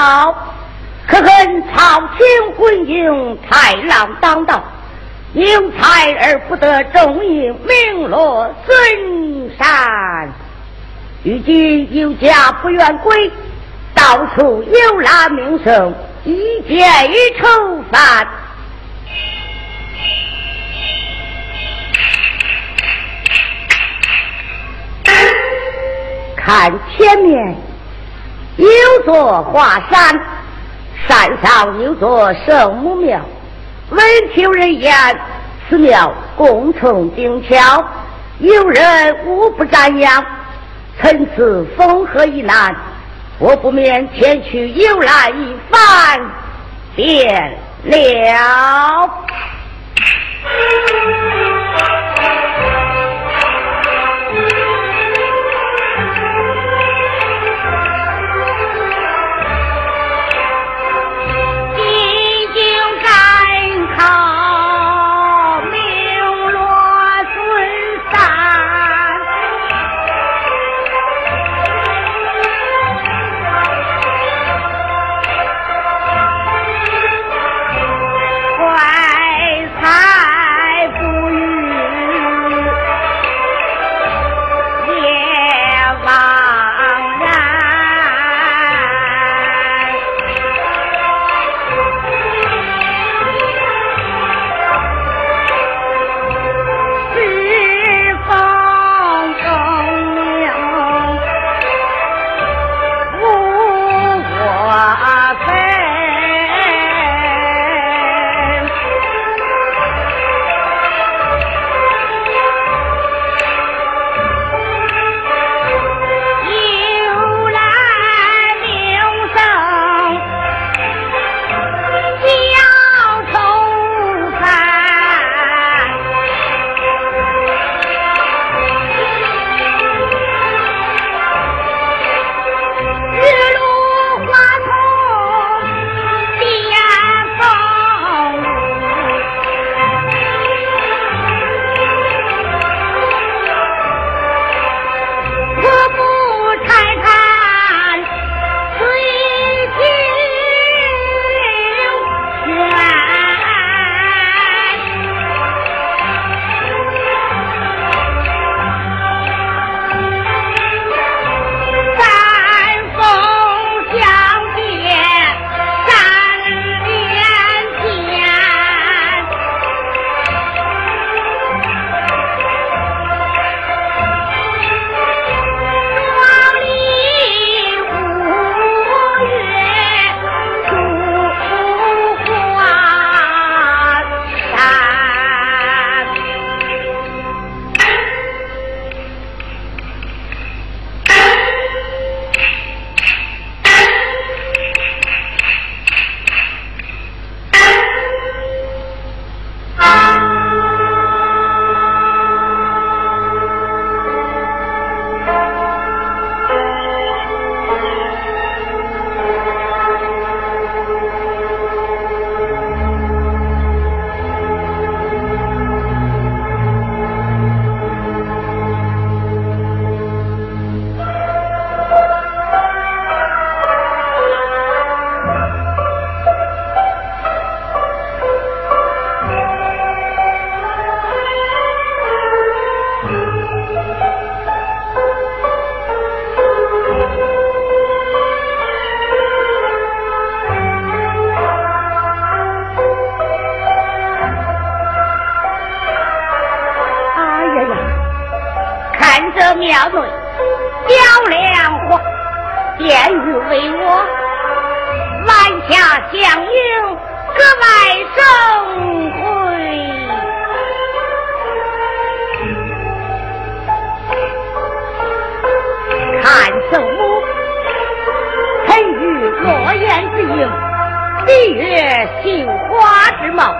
好，可恨朝廷昏庸，豺狼当道，有才而不得重用，名落孙山。如今有家不愿归，到处有拉名声，一见一愁烦。看前面有座华山，山上有座圣母庙。闻听人言，此庙工程精巧，有人无不瞻仰。趁此风和一难，我不免前去游览一番，便了。一月杏花之貌，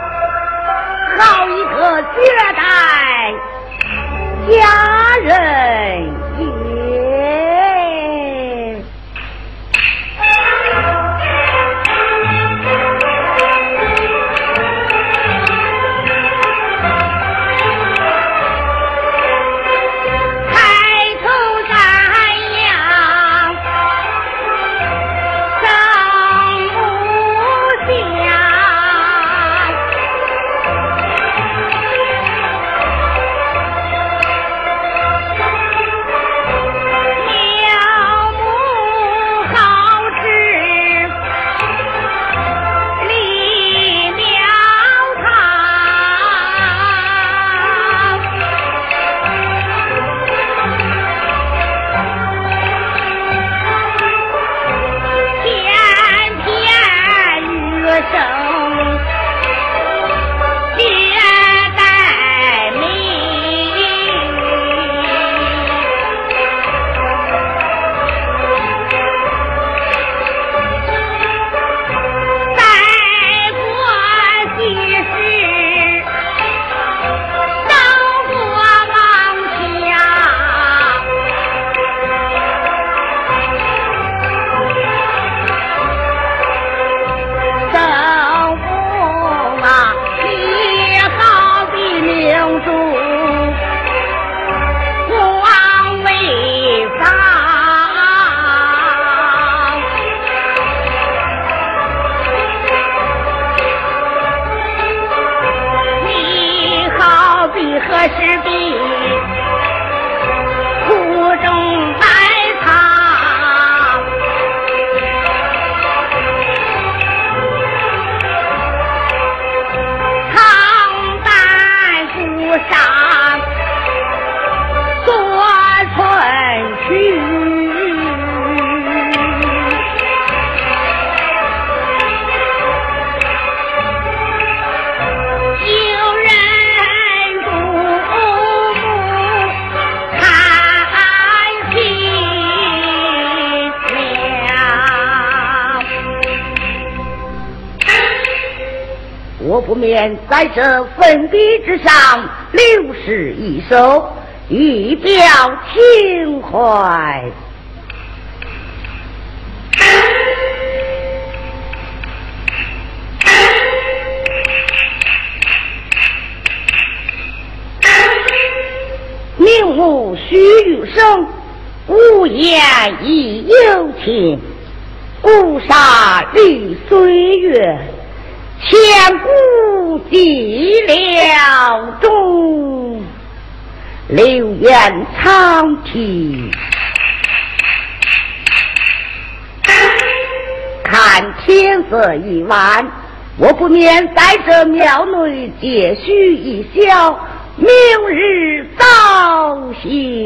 好一个绝代佳人。我不免在这粉笔之上留诗一首，以表情怀。明目须臾生，无言亦有情。孤沙绿岁月，千古寂寥中。流言苍啼，看天色已晚，我不免在这庙内借宿一宵，明日早行。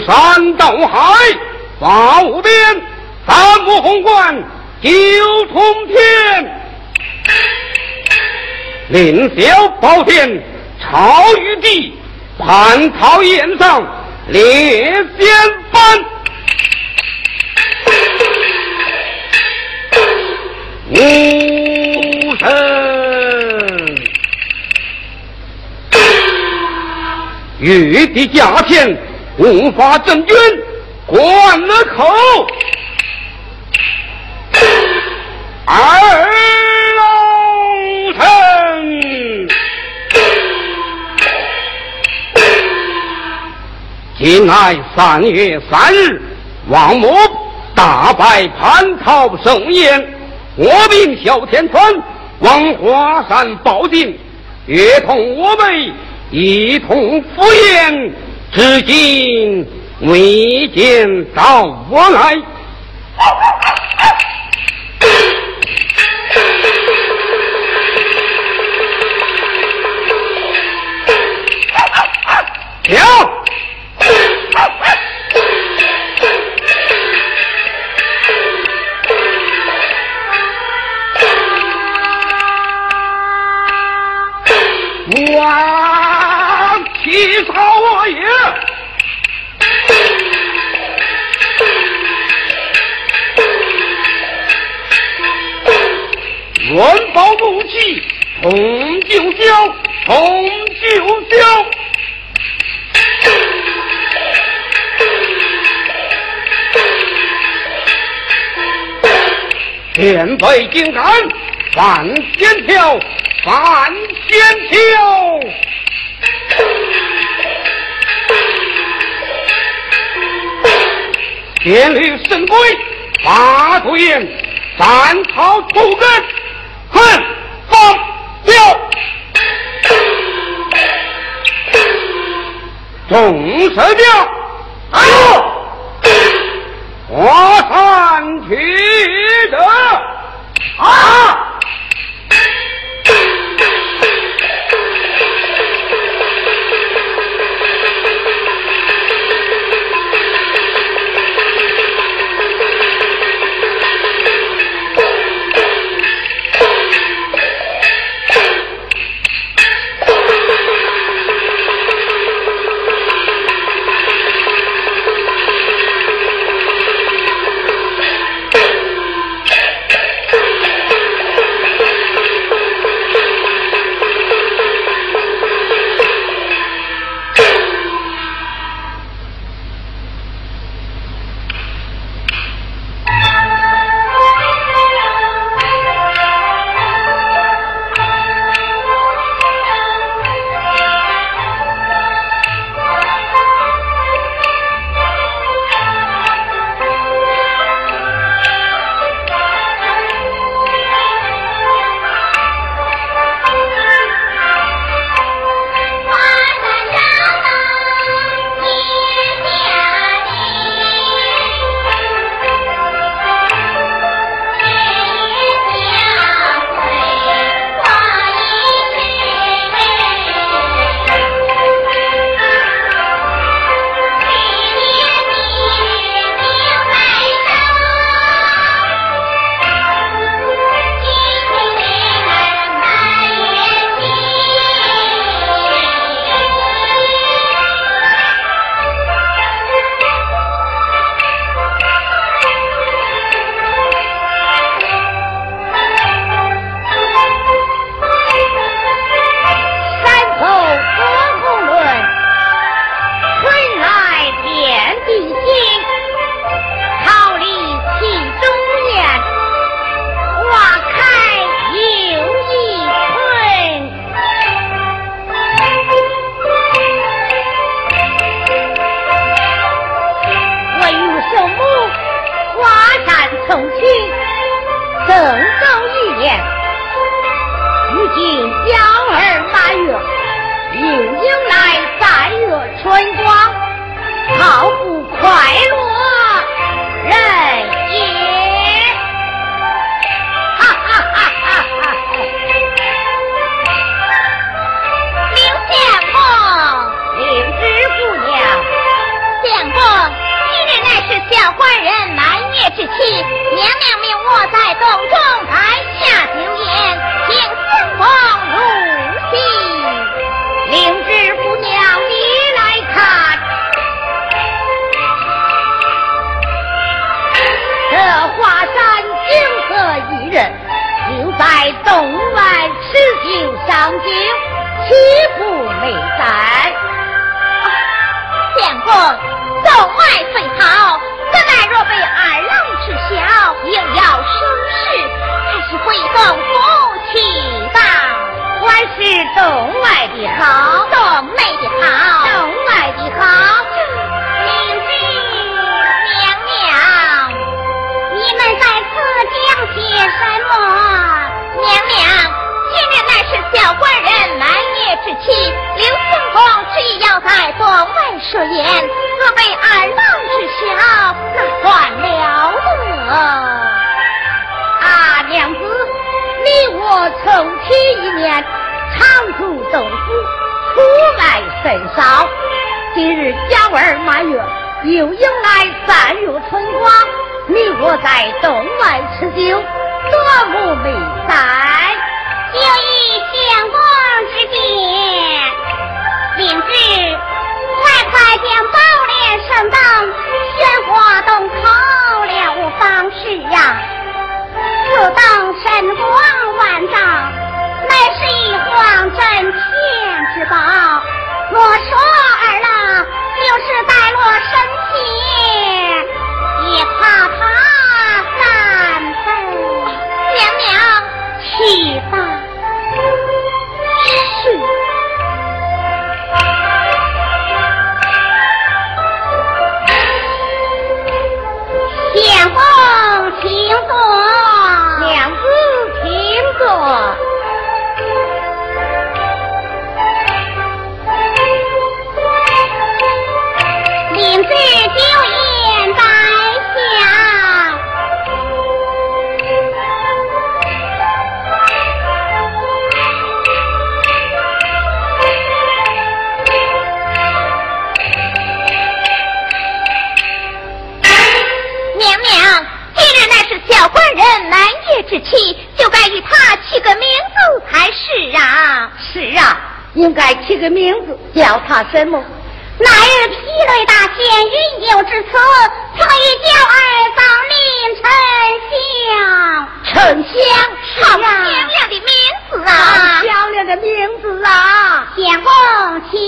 山斗海法无边，三目宏观九重天。临小宝殿朝玉帝，蟠桃宴上列仙班。无神，玉帝驾前。无法镇军，关了口。二龙城，今乃三月三日，王母大摆蟠桃盛宴，我命小天川往华山报信，约同我辈一同赴宴。至今未见到我来，霄，同九霄。天北金杆，万仙条，万仙条。天律神龟，八度眼，三草土根。哼，放掉，众神庙，哎呦，华山取家味儿满月又迎来三月春光你我在洞外吃酒多不美哉就以相公之见领之快快将宝莲圣灯鲜花洞口了无方式呀。此灯神光万丈乃是一皇真天之宝。若是该起个名字叫他什么？那日霹雷大仙云游至此所以叫二方林沉香。沉香好漂亮的名字啊。好漂亮的名字啊。相公请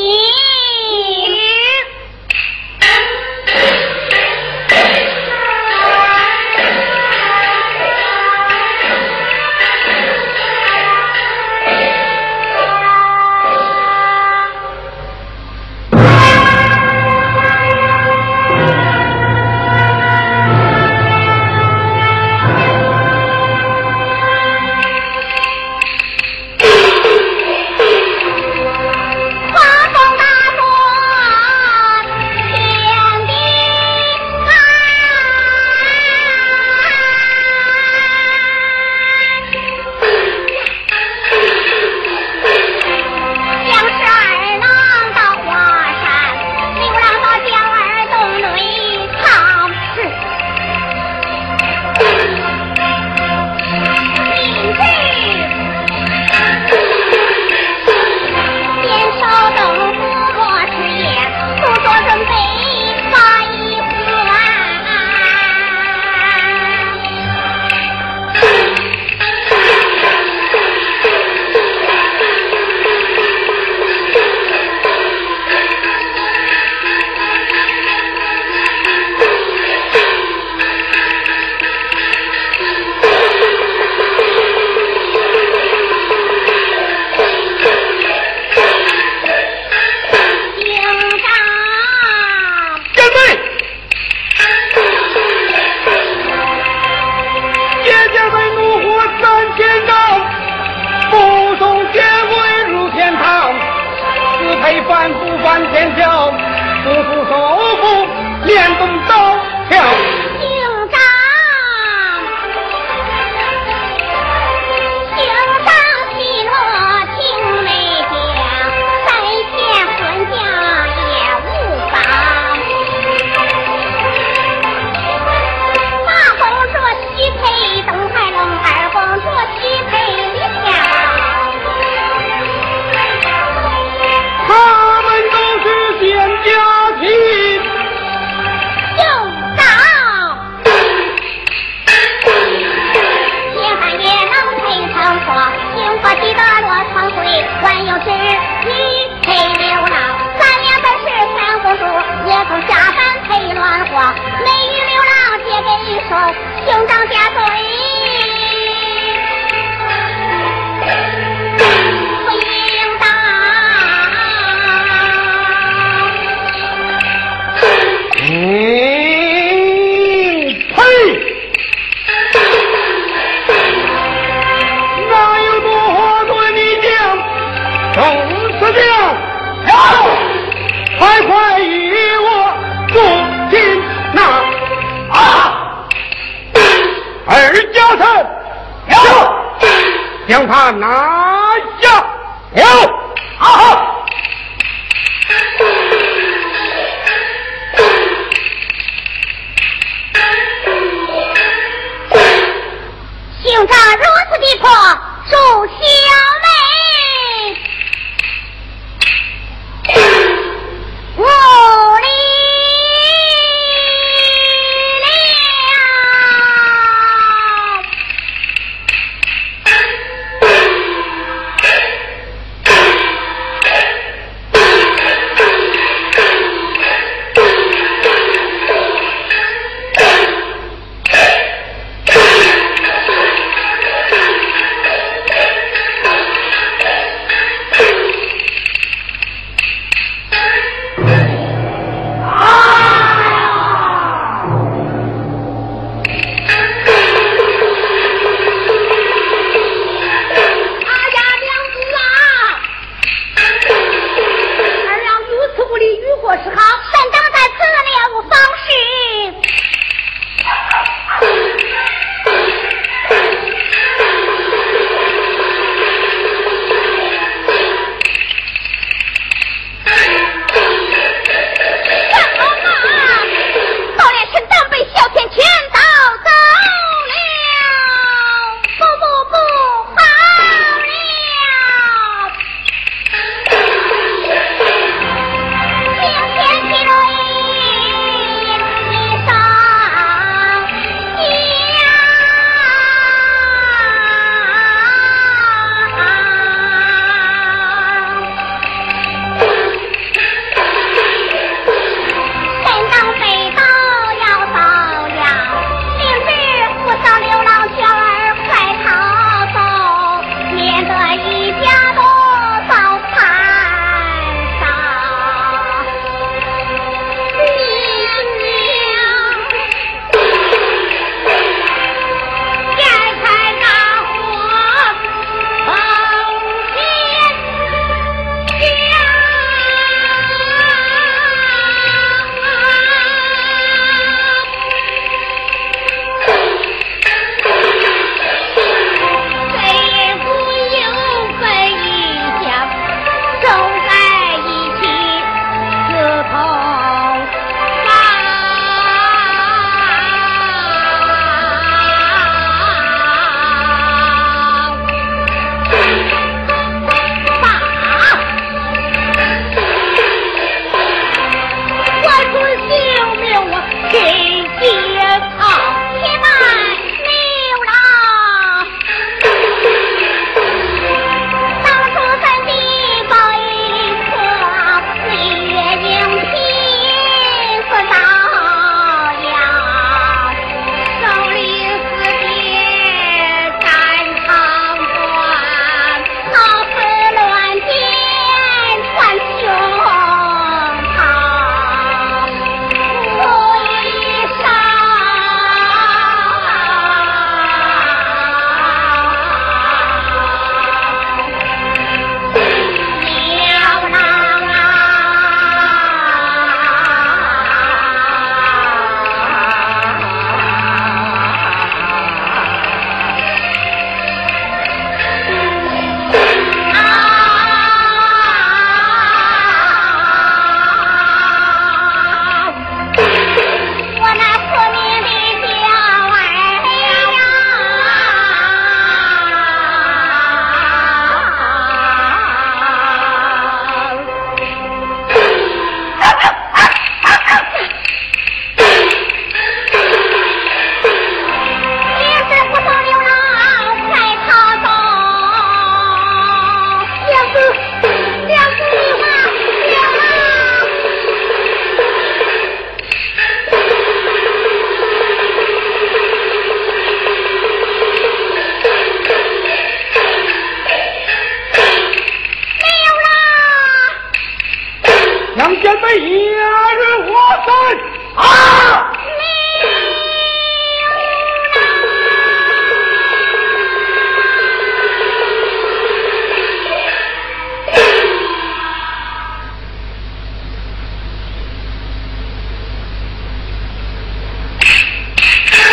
将